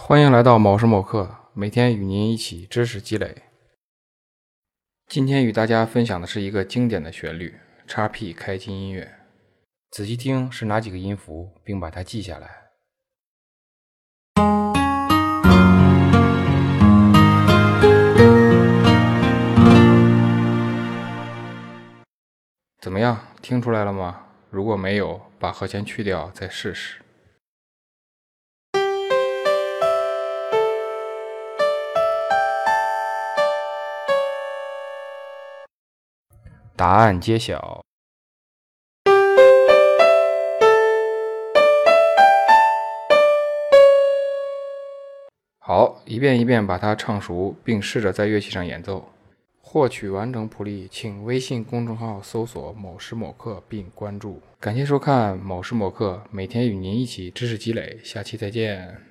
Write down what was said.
欢迎来到某时某刻，每天与您一起知识积累。今天与大家分享的是一个经典的旋律，x P 开机音乐。仔细听是哪几个音符，并把它记下来。怎么样，听出来了吗？如果没有，把和弦去掉再试试。答案揭晓。好，一遍一遍把它唱熟，并试着在乐器上演奏。获取完整谱例，请微信公众号搜索“某时某刻”并关注。感谢收看“某时某刻”，每天与您一起知识积累。下期再见。